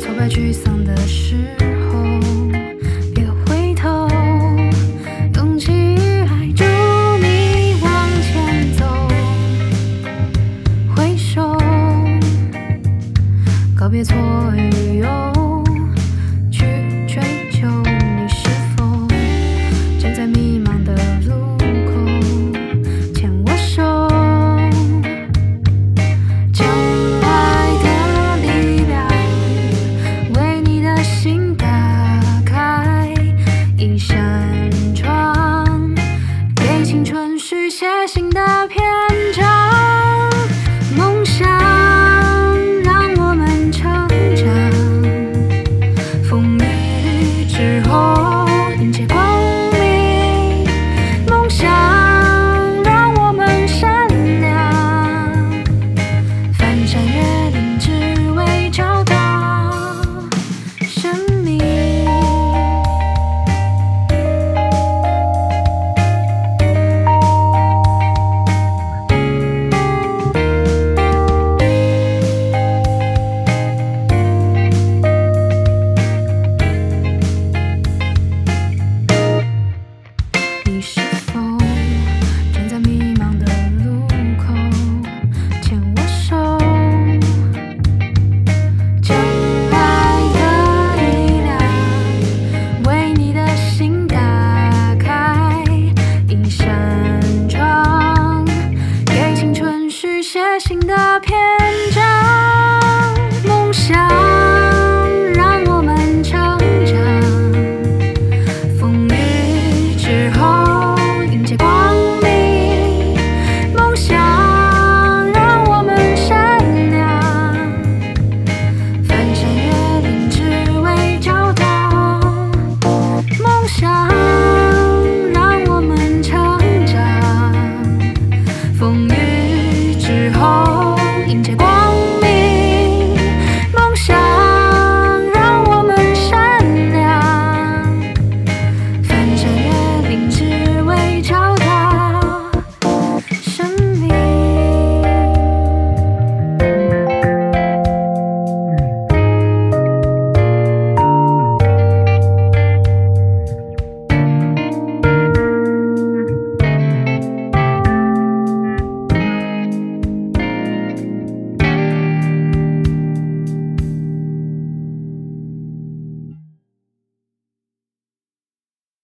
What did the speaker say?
挫败、沮丧的时候，别回头，勇气与爱助你往前走。挥手，告别错。